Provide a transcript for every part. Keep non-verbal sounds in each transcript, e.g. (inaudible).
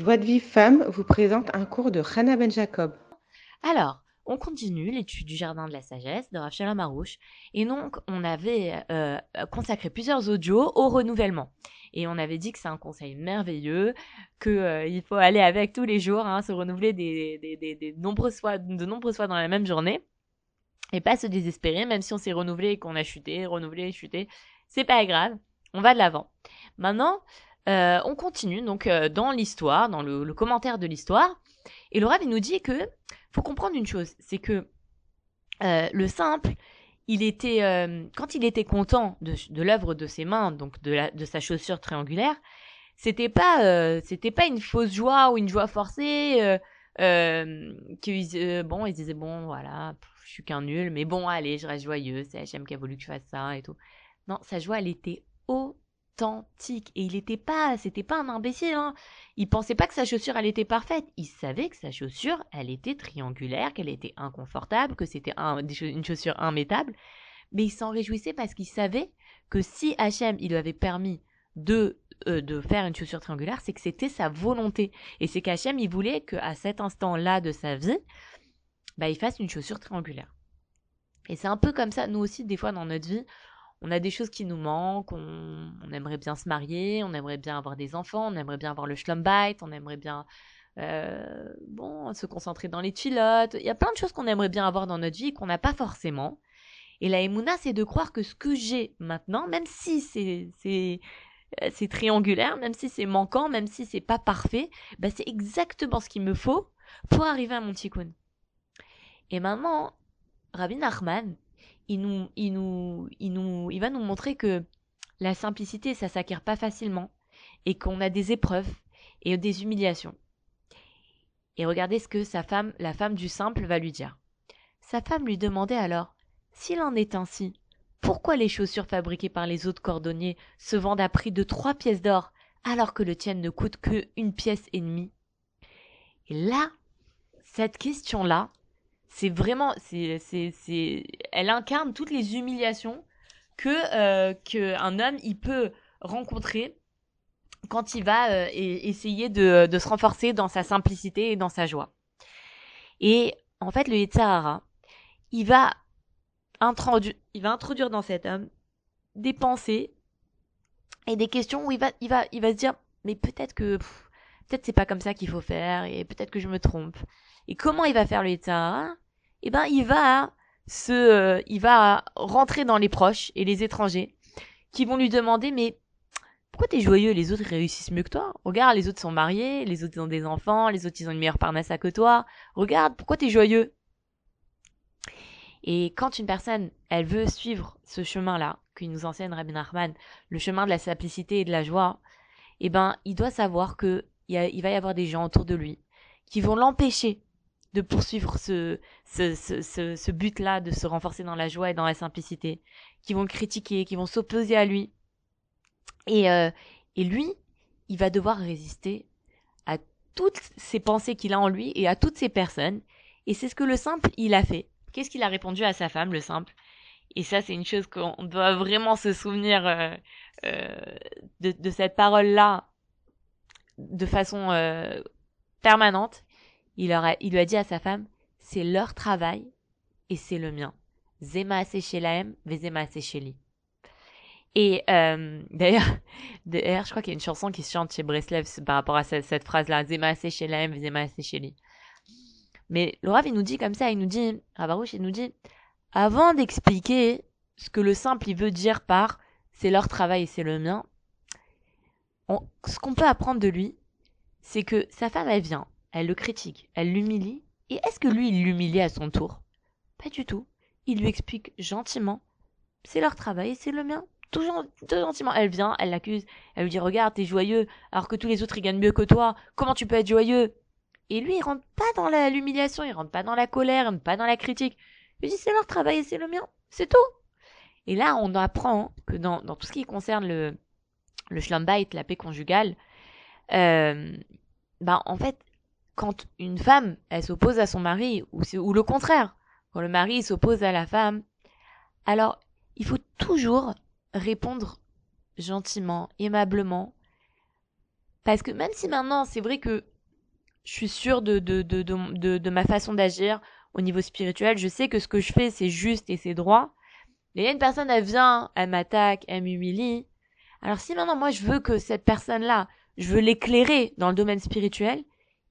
Joie de Vive Femme vous présente un cours de Hannah Ben Jacob. Alors, on continue l'étude du Jardin de la Sagesse de Rachel Marouche. Et donc, on avait euh, consacré plusieurs audios au renouvellement. Et on avait dit que c'est un conseil merveilleux, qu'il euh, faut aller avec tous les jours, hein, se renouveler de nombreuses fois dans la même journée. Et pas se désespérer, même si on s'est renouvelé et qu'on a chuté, renouvelé, chuté. C'est pas grave, on va de l'avant. Maintenant, euh, on continue donc euh, dans l'histoire, dans le, commentaire de l'histoire. Et Laura il nous dit que faut comprendre une chose, c'est que euh, le simple, il était quand il était content de, de l'œuvre de ses mains, donc de, la, de sa chaussure triangulaire, c'était pas c'était pas une fausse joie ou une joie forcée. Euh, bon, il disait bon, voilà, je suis qu'un nul, mais bon, allez, je reste joyeux, c'est HM qui a voulu que je fasse ça et tout. Non, sa joie, elle était haut Et il était pas, c'était pas un imbécile, hein. Il pensait pas que sa chaussure, elle était parfaite. Il savait que sa chaussure, elle était triangulaire, qu'elle était inconfortable, que c'était une chaussure immétable. Mais il s'en réjouissait parce qu'il savait que si H&M, il lui avait permis de euh, de faire une chaussure triangulaire, c'est que c'était sa volonté. Et c'est qu'H&M, il voulait qu'à cet instant-là de sa vie, bah, il fasse une chaussure triangulaire. Et c'est un peu comme ça, nous aussi, des fois dans notre vie, on a des choses qui nous manquent, on, aimerait bien se marier, on aimerait bien avoir des enfants, on aimerait bien avoir le schlumbite, on aimerait bien euh, bon, se concentrer dans les chilotes. Il y a plein de choses qu'on aimerait bien avoir dans notre vie qu'on n'a pas forcément. Et la émouna, c'est de croire que ce que j'ai maintenant, même si c'est c'est euh, c'est triangulaire, même si c'est manquant, même si c'est pas parfait, bah c'est exactement ce qu'il me faut pour arriver à mon tikkun. Et maintenant, Rabbi Nachman, il nous, il va nous montrer que la simplicité, ça s'acquiert pas facilement et qu'on a des épreuves et des humiliations. Et regardez ce que sa femme, la femme du simple, va lui dire. Sa femme lui demandait alors S'il en est ainsi, pourquoi les chaussures fabriquées par les autres cordonniers se vendent à prix de trois pièces d'or alors que le tien ne coûte que une pièce et demie? Et là, cette question-là, c'est vraiment, c'est, c'est, c'est, elle incarne toutes les humiliations que euh, que un homme il peut rencontrer quand il va euh, essayer de, de se renforcer dans sa simplicité et dans sa joie. Et en fait, le Yetzirara, il va introduire, il va introduire dans cet homme des pensées et des questions où il va, il va, il va se dire, mais peut-être que, peut-être c'est pas comme ça qu'il faut faire et peut-être que je me trompe. Et comment il va faire le Yetzirara eh ben il va se, euh, il va rentrer dans les proches et les étrangers qui vont lui demander mais pourquoi t'es joyeux? Les autres réussissent mieux que toi. Regarde, les autres sont mariés, les autres ont des enfants, les autres ils ont une meilleure parnassa que toi. Regarde, pourquoi t'es joyeux? Et quand une personne, elle veut suivre ce chemin-là, qu'il nous enseigne Rabbi Nachman, le chemin de la simplicité et de la joie, eh ben, il doit savoir que il va y avoir des gens autour de lui qui vont l'empêcher de poursuivre ce, ce, ce, ce, but-là, de se renforcer dans la joie et dans la simplicité, qui vont le critiquer, qui vont s'opposer à lui. Et, euh, et lui, il va devoir résister à toutes ces pensées qu'il a en lui et à toutes ces personnes. Et c'est ce que le simple, il a fait. Qu'est-ce qu'il a répondu à sa femme, le simple? Et ça, c'est une chose qu'on doit vraiment se souvenir euh, euh, de, de, cette parole-là de façon euh, permanente il, lui a dit à sa femme, c'est leur travail et c'est le mien. Zema Shelaem, Vezema Sheli. Et euh, (laughs) d'ailleurs, d'ailleurs, je crois qu'il y a une chanson qui se chante chez Breslev par rapport à cette, phrase-là, Zema Shelaem, Vezema Sheli. Mais Laura, il nous dit comme ça, il nous dit, Ravarouche, il nous dit, avant d'expliquer ce que le simple il veut dire par c'est leur travail et c'est le mien, ce qu'on peut apprendre de lui, c'est que sa femme, elle vient, elle le critique, elle l'humilie, et est-ce que lui, il l'humilie à son tour? Pas du tout. Il lui explique gentiment. C'est leur travail c'est le mien. Tout, gentiment. Elle vient, elle l'accuse, elle lui dit Regarde, t'es joyeux, alors que tous les autres, ils gagnent mieux que toi. Comment tu peux être joyeux? Et lui, il rentre pas dans l'humiliation, il rentre pas dans la colère, il rentre pas dans la critique. Il dit C'est leur travail et c'est le mien. C'est tout. Et là, on apprend que dans, tout ce qui concerne le, le la paix conjugale, euh, bah, en fait, quand une femme, elle s'oppose à son mari, ou, le contraire, quand le mari s'oppose à la femme, alors il faut toujours répondre gentiment, aimablement, Parce que même si maintenant, c'est vrai que je suis sûre de, de, de, de, de ma façon d'agir au niveau spirituel, je sais que ce que je fais, c'est juste et c'est droit. Mais il y a une personne, elle vient, elle m'attaque, elle m'humilie. Alors si maintenant, moi, je veux que cette personne-là, je veux l'éclairer dans le domaine spirituel,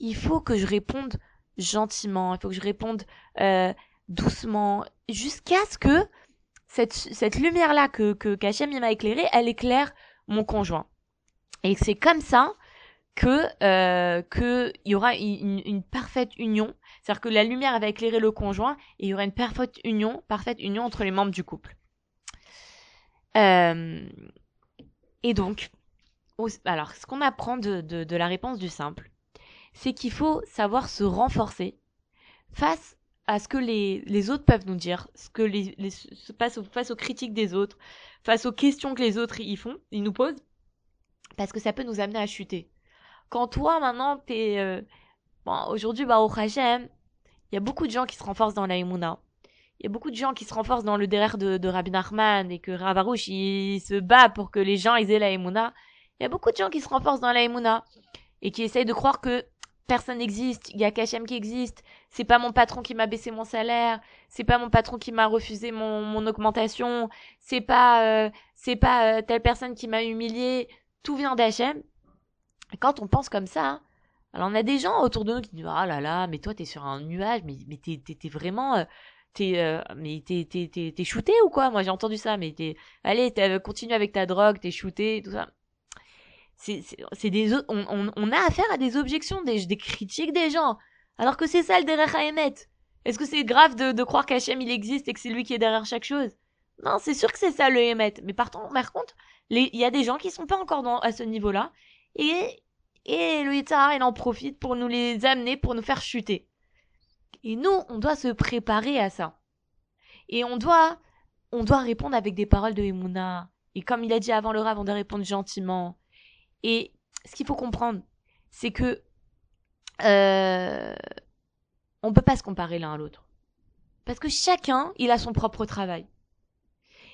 il faut que je réponde gentiment, il faut que je réponde euh, doucement, jusqu'à ce que cette, cette lumière-là que, que qu'Hachem m'a éclairée, elle éclaire mon conjoint. Et c'est comme ça que euh, que y aura une, parfaite union, c'est-à-dire que la lumière va éclairer le conjoint et il y aura une parfaite union, parfaite union entre les membres du couple. Euh, et donc, alors, ce qu'on apprend de, de la réponse du simple, c'est qu'il faut savoir se renforcer face à ce que les, les autres peuvent nous dire, ce que les, face, aux, face aux critiques des autres, face aux questions que les autres y font, ils nous posent, parce que ça peut nous amener à chuter. Quand toi maintenant t'es euh, bon, aujourd'hui bah au Hachem, il y a beaucoup de gens qui se renforcent dans la Il y a beaucoup de gens qui se renforcent dans le derrière de, de Rabbi Nachman et que Ravarouche il se bat pour que les gens ils aient la Il y a beaucoup de gens qui se renforcent dans la et qui essayent de croire que personne n'existe, il y a Kachem qui existe, c'est pas mon patron qui m'a baissé mon salaire, c'est pas mon patron qui m'a refusé mon, mon augmentation, c'est pas euh, c'est pas euh, telle personne qui m'a humilié, tout vient d'Hachem. Quand on pense comme ça, alors on a des gens autour de nous qui disent ah là là, mais toi t'es sur un nuage, mais mais t'es t'es, vraiment euh, t'es mais t'es t'es t'es t'es shooté ou quoi? Moi j'ai entendu ça, mais t'es allez continue avec ta drogue, t'es shooté, tout ça c'est des on, on, on, a affaire à des objections, des, des critiques des gens. Alors que c'est ça le derrière Haemet. Est-ce que c'est grave de, de croire qu'Hachem il existe et que c'est lui qui est derrière chaque chose? Non, c'est sûr que c'est ça le Haemet. Mais par, par contre, il y a des gens qui sont pas encore dans, à ce niveau-là. Et, et le Yitzhar, il en profite pour nous les amener, pour nous faire chuter. Et nous, on doit se préparer à ça. Et on doit, on doit répondre avec des paroles de Emouna. Et comme il a dit avant le Rav, on doit répondre gentiment. Et ce qu'il faut comprendre, c'est que euh, on peut pas se comparer l'un à l'autre. Parce que chacun, il a son propre travail.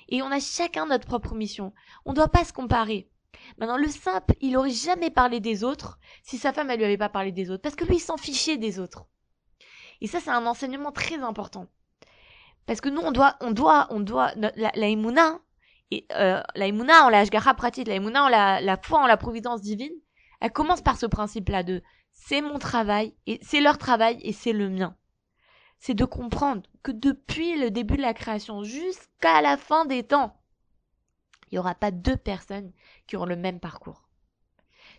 Et on a chacun notre propre mission. On ne doit pas se comparer. Maintenant, le simple, il aurait jamais parlé des autres si sa femme, elle lui avait pas parlé des autres. Parce que lui, il s'en fichait des autres. Et ça, c'est un enseignement très important. Parce que nous, on doit, on doit, on doit, la, la et euh, la Imuna en la Ashgara pratique, la Imuna en la, la foi en la providence divine, elle commence par ce principe-là de c'est mon travail et c'est leur travail et c'est le mien. C'est de comprendre que depuis le début de la création jusqu'à la fin des temps, il n'y aura pas deux personnes qui auront le même parcours.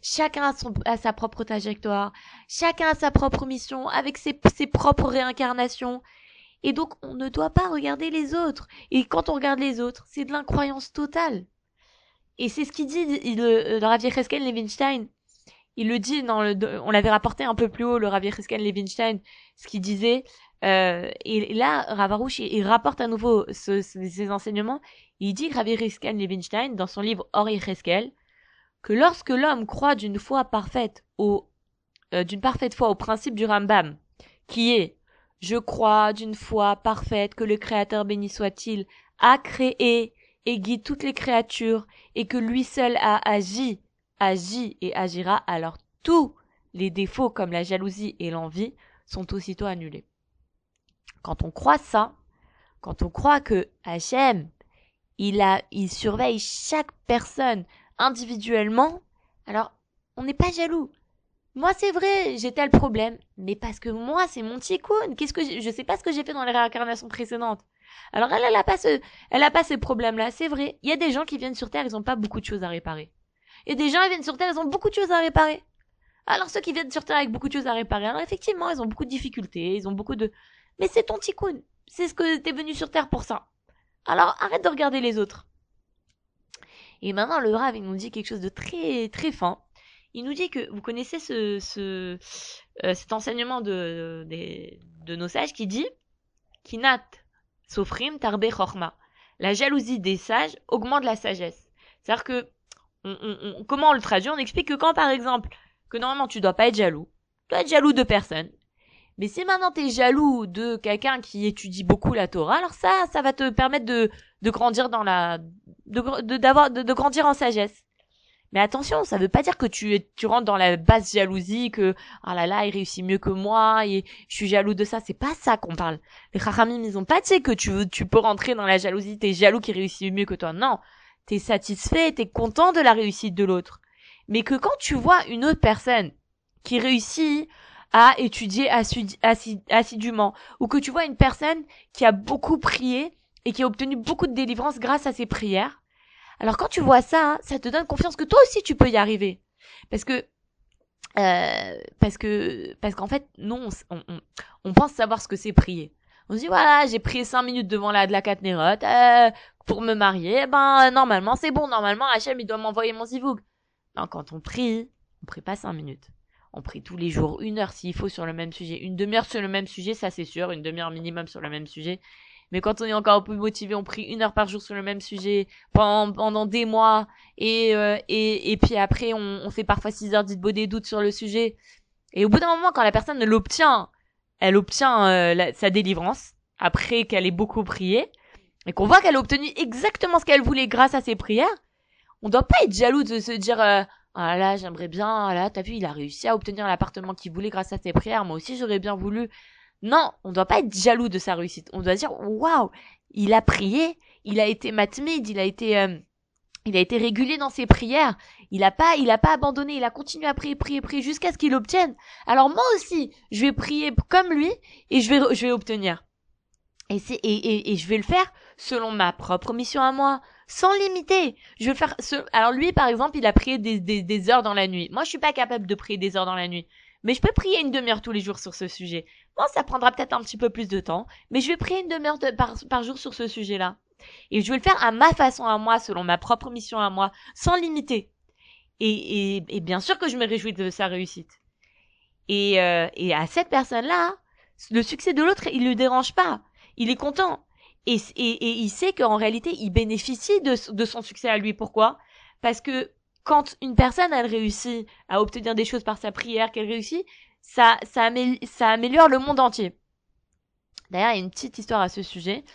Chacun a, son, a sa propre trajectoire, chacun a sa propre mission, avec ses, ses propres réincarnations, et donc, on ne doit pas regarder les autres. Et quand on regarde les autres, c'est de l'incroyance totale. Et c'est ce qu'il dit le, le Rav Yecheskel Levinstein. Il le dit dans le, on l'avait rapporté un peu plus haut, le Rav Yecheskel Levinstein, ce qu'il disait. Euh, et là, Ravarouche, il, rapporte à nouveau ce, enseignements. Il dit, Rav Yecheskel Levinstein, dans son livre Or Yecheskel, que lorsque l'homme croit d'une foi parfaite au, euh, d'une parfaite foi au principe du Rambam, qui est je crois d'une foi parfaite que le Créateur béni soit-il a créé et guide toutes les créatures et que lui seul a agi, agi et agira, alors tous les défauts comme la jalousie et l'envie sont aussitôt annulés. Quand on croit ça, quand on croit que Hachem, il a, il surveille chaque personne individuellement, alors on n'est pas jaloux. Moi, c'est vrai, j'ai tel problème, mais parce que moi, c'est mon tikkun. Qu'est-ce que je sais pas ce que j'ai fait dans les réincarnations précédentes. Alors elle, elle a pas ce, elle a pas ces problèmes-là. C'est vrai. Il y a des gens qui viennent sur Terre, ils ont pas beaucoup de choses à réparer. Et des gens, ils viennent sur Terre, ils ont beaucoup de choses à réparer. Alors ceux qui viennent sur Terre avec beaucoup de choses à réparer, alors effectivement, ils ont beaucoup de difficultés, ils ont beaucoup de, mais c'est ton tikkun. C'est ce que t'es venu sur Terre pour ça. Alors arrête de regarder les autres. Et maintenant, le Rav, il nous dit quelque chose de très, très fin il nous dit que vous connaissez ce, ce euh, cet enseignement de, de, de, nos sages qui dit Kinat sofrim tarbe chorma. La jalousie des sages augmente la sagesse. C'est-à-dire que on, on, comment on le traduit? On explique que quand par exemple que normalement tu dois pas être jaloux, tu dois être jaloux de personne. Mais si maintenant tu es jaloux de quelqu'un qui étudie beaucoup la Torah, alors ça, ça va te permettre de, de grandir dans la, de, de, de grandir en sagesse. Mais attention, ça veut pas dire que tu, tu rentres dans la basse jalousie, que ah là là, il réussit mieux que moi et je suis jaloux de ça. C'est pas ça qu'on parle. Les Chachamim, ils ont pas dit que tu veux, tu peux rentrer dans la jalousie, t'es jaloux qui réussit mieux que toi. Non, t'es satisfait, t'es content de la réussite de l'autre. Mais que quand tu vois une autre personne qui réussit à étudier assidûment, ou que tu vois une personne qui a beaucoup prié et qui a obtenu beaucoup de délivrance grâce à ses prières, alors quand tu vois ça, hein, ça te donne confiance que toi aussi tu peux y arriver. Parce que euh, parce que parce qu'en fait, non, on, pense savoir ce que c'est prier. On se dit voilà, j'ai prié cinq minutes devant la de la Katnerot euh, pour me marier. Eh ben normalement c'est bon, normalement Hachem il doit m'envoyer mon zivoug. Non, quand on prie, on prie pas cinq minutes. On prie tous les jours, une heure s'il faut sur le même sujet, une demi-heure sur le même sujet, ça c'est sûr, une demi-heure minimum sur le même sujet. Mais quand on est encore un peu motivé, on prie une heure par jour sur le même sujet pendant, pendant des mois. Et, euh, et, et puis après, on, on fait parfois six heures d'idbo des doutes sur le sujet. Et au bout d'un moment, quand la personne l'obtient, elle obtient euh, sa délivrance, après qu'elle ait beaucoup prié, et qu'on voit qu'elle a obtenu exactement ce qu'elle voulait grâce à ses prières, on doit pas être jaloux de se dire euh, ah là j'aimerais bien, ah là t'as vu il a réussi à obtenir l'appartement qu'il voulait grâce à ses prières, moi aussi j'aurais bien voulu. Non, on doit pas être jaloux de sa réussite. On doit dire waouh, il a prié, il a été matmide, il a été euh, il a été régulier dans ses prières. Il a pas, il a pas abandonné. Il a continué à prier, prier, prier jusqu'à ce qu'il obtienne. Alors moi aussi, je vais prier comme lui et je vais, je vais obtenir. Et c'est, et, et, et je vais le faire selon ma propre mission à moi, sans limiter. Je vais faire. Ce... Alors lui, par exemple, il a prié des, des, des heures dans la nuit. Moi, je suis pas capable de prier des heures dans la nuit. Mais je peux prier une demi-heure tous les jours sur ce sujet. Bon, ça prendra peut-être un petit peu plus de temps, mais je vais prier une demi-heure par, jour sur ce sujet-là. Et je vais le faire à ma façon à moi, selon ma propre mission à moi, sans limiter. Et, et, bien sûr que je me réjouis de sa réussite. Et, euh, et à cette personne-là, le succès de l'autre, il le dérange pas. Il est content. Et, et, il sait qu'en réalité, il bénéficie de son succès à lui. Pourquoi? Parce que quand une personne, elle réussit à obtenir des choses par sa prière, qu'elle réussit, ça, ça, améliore le monde entier. D'ailleurs, il y a une petite histoire à ce sujet.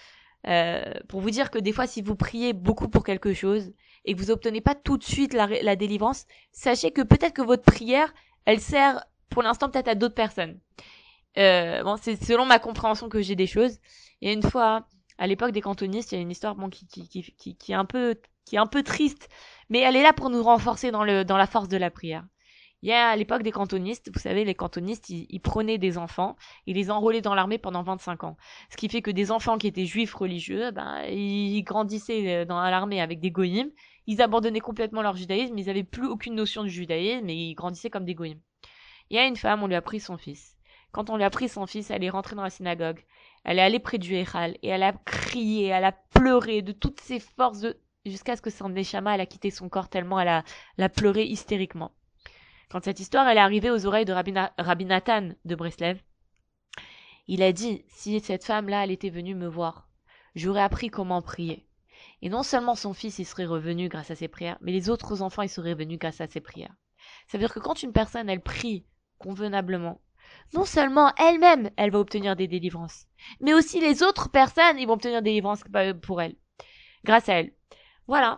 Euh, pour vous dire que des fois, si vous priez beaucoup pour quelque chose et que vous obtenez pas tout de suite la, délivrance, sachez que peut-être que votre prière, elle sert pour l'instant peut-être à d'autres personnes. Euh, bon, c'est selon ma compréhension que j'ai des choses. Et une fois, à l'époque des cantonistes, il y a une histoire bon, qui, qui, est un peu, qui est un peu triste, mais elle est là pour nous renforcer dans, le, dans la force de la prière. Il y a à l'époque des cantonistes, vous savez, les cantonistes, ils, prenaient des enfants, ils les enrôlaient dans l'armée pendant 25 ans. Ce qui fait que des enfants qui étaient juifs religieux, ben, ils grandissaient euh, dans l'armée avec des goyim, ils abandonnaient complètement leur judaïsme, ils n'avaient plus aucune notion du judaïsme, et ils grandissaient comme des goyim. Il y a une femme, on lui a pris son fils. Quand on lui a pris son fils, elle est rentrée dans la synagogue. Elle est allée près du Echal et elle a crié, elle a pleuré de toutes ses forces jusqu'à ce que son échama, elle a quitté son corps tellement elle a, pleuré hystériquement. Quand cette histoire est arrivée aux oreilles de Rabbi, Nathan de Breslev, il a dit, si cette femme-là, elle était venue me voir, j'aurais appris comment prier. Et non seulement son fils, il serait revenu grâce à ses prières, mais les autres enfants, ils seraient venus grâce à ses prières. Ça veut dire que quand une personne, elle prie convenablement, non seulement elle-même, elle va obtenir des délivrances, mais aussi les autres personnes, ils vont obtenir des délivrances pour elle, grâce à elle. Voilà.